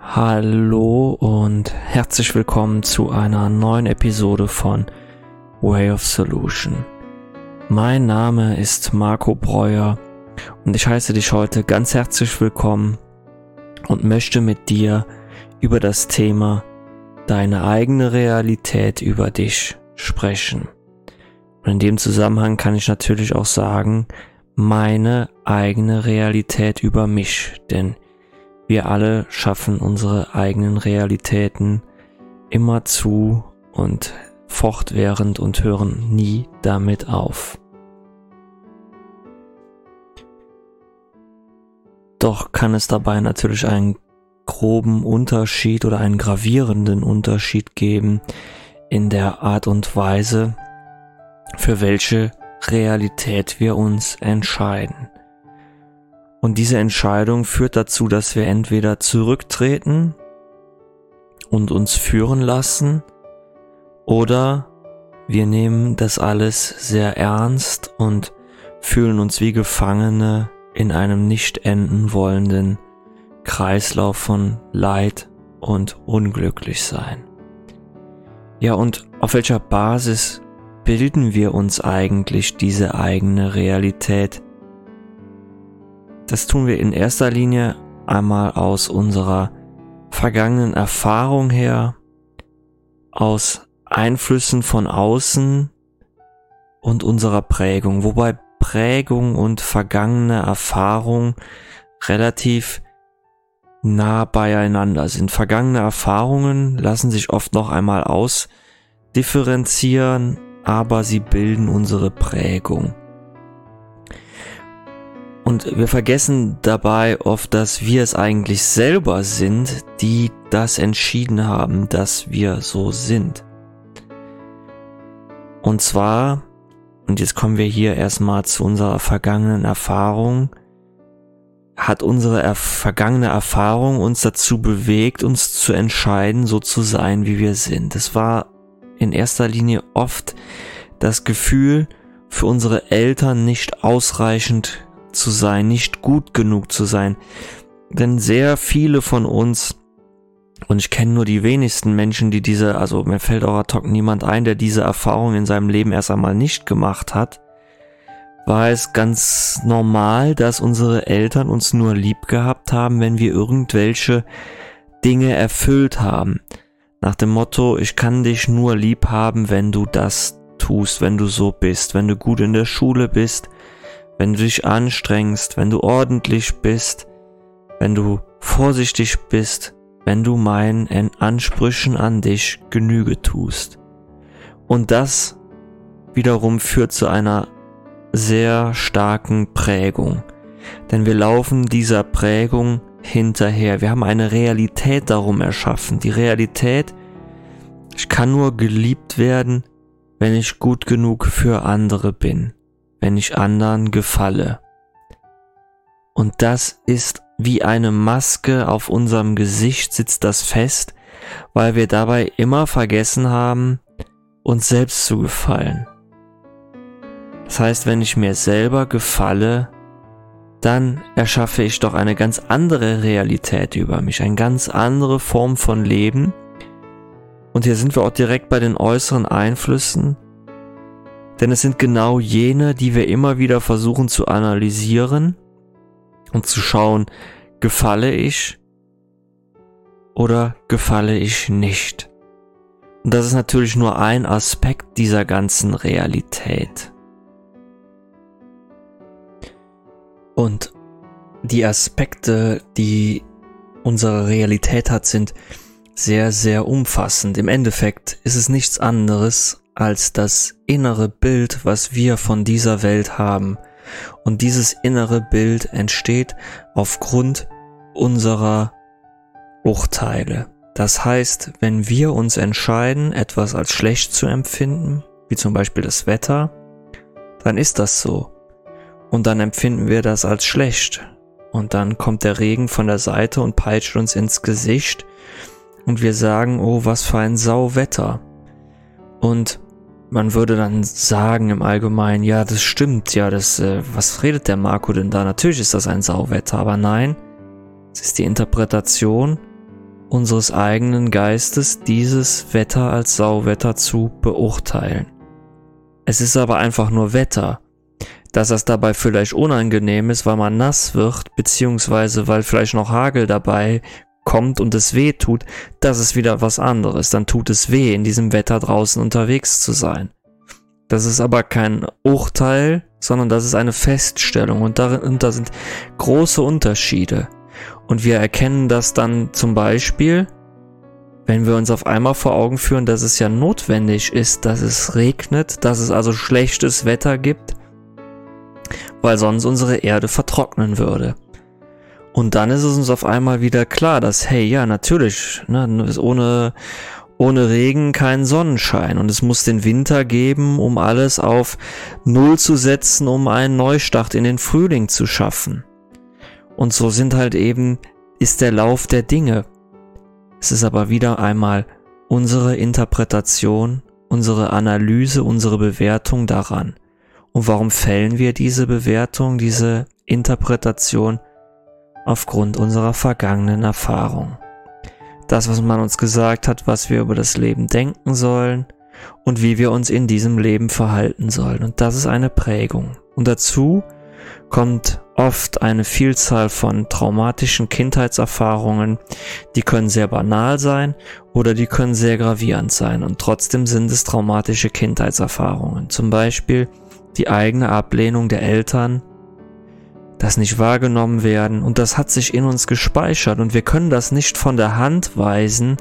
Hallo und herzlich willkommen zu einer neuen Episode von Way of Solution. Mein Name ist Marco Breuer und ich heiße dich heute ganz herzlich willkommen und möchte mit dir über das Thema deine eigene Realität über dich sprechen. Und in dem Zusammenhang kann ich natürlich auch sagen, meine eigene Realität über mich, denn wir alle schaffen unsere eigenen Realitäten immer zu und fortwährend und hören nie damit auf. Doch kann es dabei natürlich einen groben Unterschied oder einen gravierenden Unterschied geben in der Art und Weise, für welche Realität wir uns entscheiden. Und diese Entscheidung führt dazu, dass wir entweder zurücktreten und uns führen lassen oder wir nehmen das alles sehr ernst und fühlen uns wie Gefangene in einem nicht enden wollenden Kreislauf von Leid und Unglücklichsein. Ja, und auf welcher Basis bilden wir uns eigentlich diese eigene Realität? Das tun wir in erster Linie einmal aus unserer vergangenen Erfahrung her, aus Einflüssen von außen und unserer Prägung, wobei Prägung und vergangene Erfahrung relativ nah beieinander sind. Vergangene Erfahrungen lassen sich oft noch einmal ausdifferenzieren, aber sie bilden unsere Prägung. Und wir vergessen dabei oft, dass wir es eigentlich selber sind, die das entschieden haben, dass wir so sind. Und zwar, und jetzt kommen wir hier erstmal zu unserer vergangenen Erfahrung, hat unsere er vergangene Erfahrung uns dazu bewegt, uns zu entscheiden, so zu sein, wie wir sind. Es war in erster Linie oft das Gefühl, für unsere Eltern nicht ausreichend zu sein, nicht gut genug zu sein. Denn sehr viele von uns, und ich kenne nur die wenigsten Menschen, die diese, also mir fällt auch ad hoc niemand ein, der diese Erfahrung in seinem Leben erst einmal nicht gemacht hat, war es ganz normal, dass unsere Eltern uns nur lieb gehabt haben, wenn wir irgendwelche Dinge erfüllt haben. Nach dem Motto, ich kann dich nur lieb haben, wenn du das tust, wenn du so bist, wenn du gut in der Schule bist, wenn du dich anstrengst, wenn du ordentlich bist, wenn du vorsichtig bist, wenn du meinen Ansprüchen an dich Genüge tust. Und das wiederum führt zu einer sehr starken Prägung. Denn wir laufen dieser Prägung hinterher. Wir haben eine Realität darum erschaffen. Die Realität, ich kann nur geliebt werden, wenn ich gut genug für andere bin wenn ich anderen gefalle. Und das ist wie eine Maske auf unserem Gesicht sitzt das fest, weil wir dabei immer vergessen haben, uns selbst zu gefallen. Das heißt, wenn ich mir selber gefalle, dann erschaffe ich doch eine ganz andere Realität über mich, eine ganz andere Form von Leben. Und hier sind wir auch direkt bei den äußeren Einflüssen. Denn es sind genau jene, die wir immer wieder versuchen zu analysieren und zu schauen, gefalle ich oder gefalle ich nicht. Und das ist natürlich nur ein Aspekt dieser ganzen Realität. Und die Aspekte, die unsere Realität hat, sind sehr, sehr umfassend. Im Endeffekt ist es nichts anderes als das innere Bild, was wir von dieser Welt haben. Und dieses innere Bild entsteht aufgrund unserer Urteile. Das heißt, wenn wir uns entscheiden, etwas als schlecht zu empfinden, wie zum Beispiel das Wetter, dann ist das so. Und dann empfinden wir das als schlecht. Und dann kommt der Regen von der Seite und peitscht uns ins Gesicht. Und wir sagen, oh, was für ein Sauwetter. Und man würde dann sagen im Allgemeinen, ja, das stimmt, ja, das, äh, was redet der Marco denn da? Natürlich ist das ein Sauwetter, aber nein, es ist die Interpretation unseres eigenen Geistes, dieses Wetter als Sauwetter zu beurteilen. Es ist aber einfach nur Wetter. Dass das dabei vielleicht unangenehm ist, weil man nass wird, beziehungsweise weil vielleicht noch Hagel dabei kommt und es weh tut, das ist wieder was anderes. Dann tut es weh, in diesem Wetter draußen unterwegs zu sein. Das ist aber kein Urteil, sondern das ist eine Feststellung und da sind große Unterschiede. Und wir erkennen das dann zum Beispiel, wenn wir uns auf einmal vor Augen führen, dass es ja notwendig ist, dass es regnet, dass es also schlechtes Wetter gibt, weil sonst unsere Erde vertrocknen würde. Und dann ist es uns auf einmal wieder klar, dass, hey, ja, natürlich, ne, ohne, ohne Regen kein Sonnenschein. Und es muss den Winter geben, um alles auf Null zu setzen, um einen Neustart in den Frühling zu schaffen. Und so sind halt eben, ist der Lauf der Dinge. Es ist aber wieder einmal unsere Interpretation, unsere Analyse, unsere Bewertung daran. Und warum fällen wir diese Bewertung, diese Interpretation? Aufgrund unserer vergangenen Erfahrung. Das, was man uns gesagt hat, was wir über das Leben denken sollen und wie wir uns in diesem Leben verhalten sollen. Und das ist eine Prägung. Und dazu kommt oft eine Vielzahl von traumatischen Kindheitserfahrungen, die können sehr banal sein oder die können sehr gravierend sein und trotzdem sind es traumatische Kindheitserfahrungen. Zum Beispiel die eigene Ablehnung der Eltern, das nicht wahrgenommen werden und das hat sich in uns gespeichert und wir können das nicht von der Hand weisen,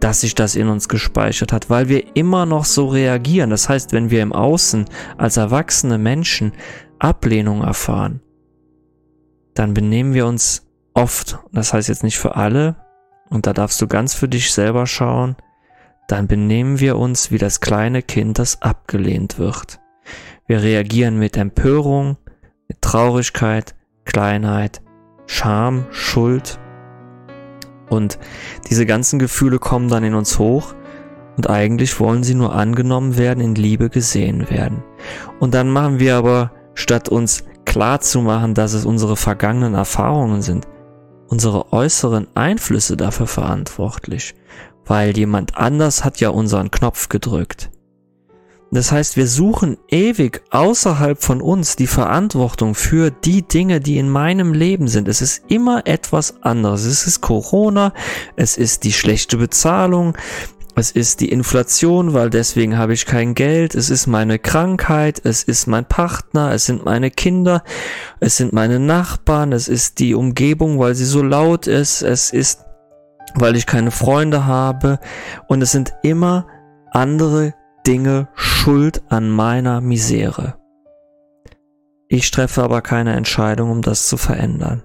dass sich das in uns gespeichert hat, weil wir immer noch so reagieren. Das heißt, wenn wir im Außen als erwachsene Menschen Ablehnung erfahren, dann benehmen wir uns oft, das heißt jetzt nicht für alle, und da darfst du ganz für dich selber schauen, dann benehmen wir uns wie das kleine Kind, das abgelehnt wird. Wir reagieren mit Empörung, mit Traurigkeit, Kleinheit, Scham, Schuld. Und diese ganzen Gefühle kommen dann in uns hoch und eigentlich wollen sie nur angenommen werden, in Liebe gesehen werden. Und dann machen wir aber statt uns klar zu machen, dass es unsere vergangenen Erfahrungen sind, unsere äußeren Einflüsse dafür verantwortlich, weil jemand anders hat ja unseren Knopf gedrückt. Das heißt, wir suchen ewig außerhalb von uns die Verantwortung für die Dinge, die in meinem Leben sind. Es ist immer etwas anderes. Es ist Corona, es ist die schlechte Bezahlung, es ist die Inflation, weil deswegen habe ich kein Geld. Es ist meine Krankheit. Es ist mein Partner. Es sind meine Kinder. Es sind meine Nachbarn. Es ist die Umgebung, weil sie so laut ist. Es ist, weil ich keine Freunde habe. Und es sind immer andere Dinge schuld an meiner Misere. Ich treffe aber keine Entscheidung, um das zu verändern.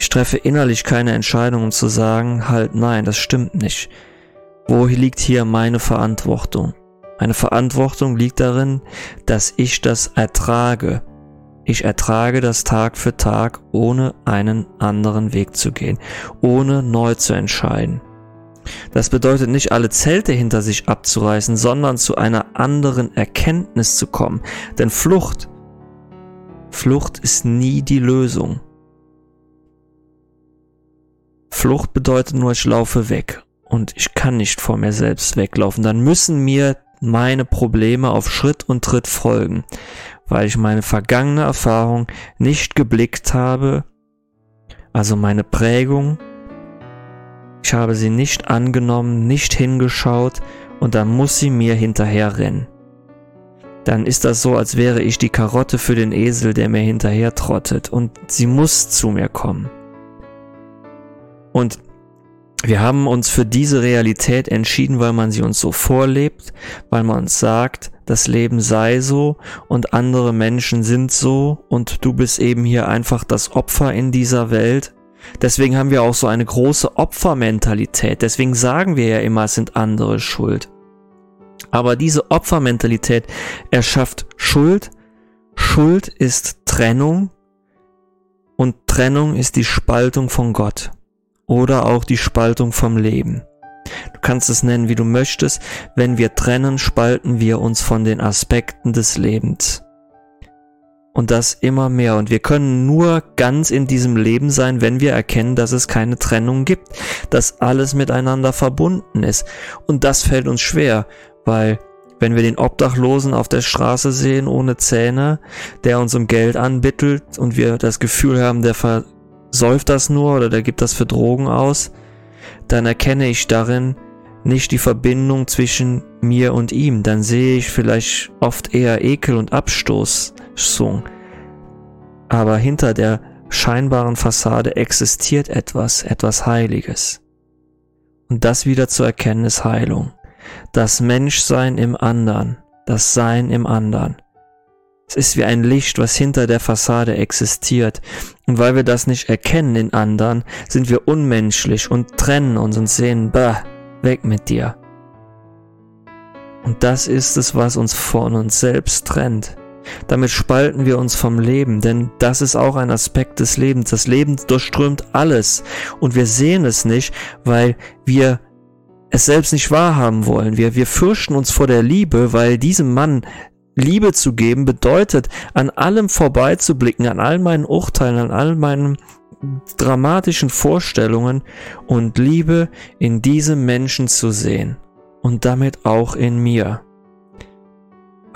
Ich treffe innerlich keine Entscheidung, um zu sagen, halt nein, das stimmt nicht. Wo liegt hier meine Verantwortung? Meine Verantwortung liegt darin, dass ich das ertrage. Ich ertrage das Tag für Tag, ohne einen anderen Weg zu gehen, ohne neu zu entscheiden. Das bedeutet nicht alle Zelte hinter sich abzureißen, sondern zu einer anderen Erkenntnis zu kommen. Denn Flucht, Flucht ist nie die Lösung. Flucht bedeutet nur, ich laufe weg und ich kann nicht vor mir selbst weglaufen, dann müssen mir meine Probleme auf Schritt und Tritt folgen, weil ich meine vergangene Erfahrung nicht geblickt habe, also meine Prägung, ich habe sie nicht angenommen, nicht hingeschaut und dann muss sie mir hinterher rennen. Dann ist das so, als wäre ich die Karotte für den Esel, der mir hinterher trottet und sie muss zu mir kommen. Und wir haben uns für diese Realität entschieden, weil man sie uns so vorlebt, weil man uns sagt, das Leben sei so und andere Menschen sind so und du bist eben hier einfach das Opfer in dieser Welt. Deswegen haben wir auch so eine große Opfermentalität. Deswegen sagen wir ja immer, es sind andere schuld. Aber diese Opfermentalität erschafft Schuld. Schuld ist Trennung und Trennung ist die Spaltung von Gott oder auch die Spaltung vom Leben. Du kannst es nennen, wie du möchtest. Wenn wir trennen, spalten wir uns von den Aspekten des Lebens. Und das immer mehr. Und wir können nur ganz in diesem Leben sein, wenn wir erkennen, dass es keine Trennung gibt, dass alles miteinander verbunden ist. Und das fällt uns schwer, weil wenn wir den Obdachlosen auf der Straße sehen ohne Zähne, der uns um Geld anbittelt und wir das Gefühl haben, der versäuft das nur oder der gibt das für Drogen aus, dann erkenne ich darin nicht die Verbindung zwischen mir und ihm. Dann sehe ich vielleicht oft eher Ekel und Abstoß Sung. Aber hinter der scheinbaren Fassade existiert etwas, etwas Heiliges. Und das wieder zu erkennen ist Heilung. Das Menschsein im anderen, das Sein im anderen. Es ist wie ein Licht, was hinter der Fassade existiert. Und weil wir das nicht erkennen in anderen, sind wir unmenschlich und trennen uns und sehen, bah, weg mit dir. Und das ist es, was uns von uns selbst trennt. Damit spalten wir uns vom Leben, denn das ist auch ein Aspekt des Lebens. Das Leben durchströmt alles und wir sehen es nicht, weil wir es selbst nicht wahrhaben wollen. Wir, wir fürchten uns vor der Liebe, weil diesem Mann Liebe zu geben bedeutet, an allem vorbeizublicken, an all meinen Urteilen, an all meinen dramatischen Vorstellungen und Liebe in diesem Menschen zu sehen und damit auch in mir.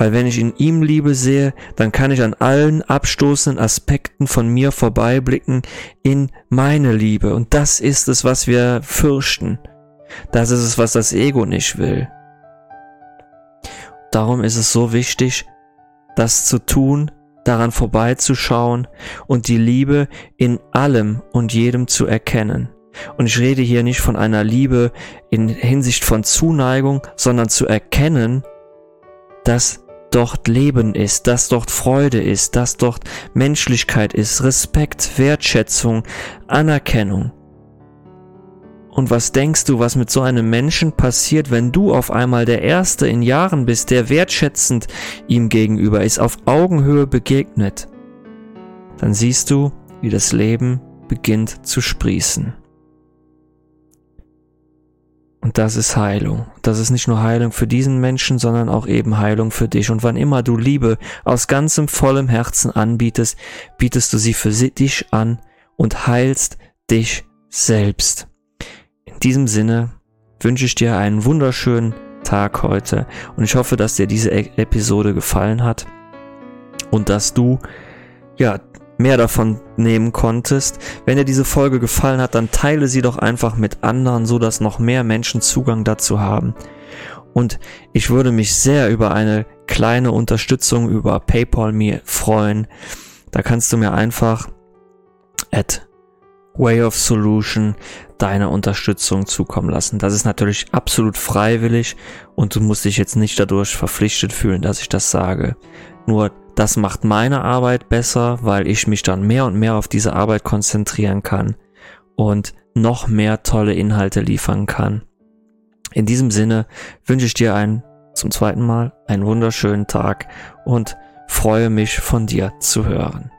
Weil wenn ich in ihm Liebe sehe, dann kann ich an allen abstoßenden Aspekten von mir vorbeiblicken in meine Liebe. Und das ist es, was wir fürchten. Das ist es, was das Ego nicht will. Darum ist es so wichtig, das zu tun, daran vorbeizuschauen und die Liebe in allem und jedem zu erkennen. Und ich rede hier nicht von einer Liebe in Hinsicht von Zuneigung, sondern zu erkennen, dass dort Leben ist, dass dort Freude ist, dass dort Menschlichkeit ist, Respekt, Wertschätzung, Anerkennung. Und was denkst du, was mit so einem Menschen passiert, wenn du auf einmal der Erste in Jahren bist, der wertschätzend ihm gegenüber ist, auf Augenhöhe begegnet? Dann siehst du, wie das Leben beginnt zu sprießen. Und das ist Heilung. Das ist nicht nur Heilung für diesen Menschen, sondern auch eben Heilung für dich. Und wann immer du Liebe aus ganzem vollem Herzen anbietest, bietest du sie für dich an und heilst dich selbst. In diesem Sinne wünsche ich dir einen wunderschönen Tag heute und ich hoffe, dass dir diese e- Episode gefallen hat und dass du ja mehr davon nehmen konntest. Wenn dir diese Folge gefallen hat, dann teile sie doch einfach mit anderen, so dass noch mehr Menschen Zugang dazu haben. Und ich würde mich sehr über eine kleine Unterstützung über PayPal mir freuen. Da kannst du mir einfach at Way of Solution deine Unterstützung zukommen lassen. Das ist natürlich absolut freiwillig und du musst dich jetzt nicht dadurch verpflichtet fühlen, dass ich das sage. Nur das macht meine Arbeit besser, weil ich mich dann mehr und mehr auf diese Arbeit konzentrieren kann und noch mehr tolle Inhalte liefern kann. In diesem Sinne wünsche ich dir einen zum zweiten Mal einen wunderschönen Tag und freue mich von dir zu hören.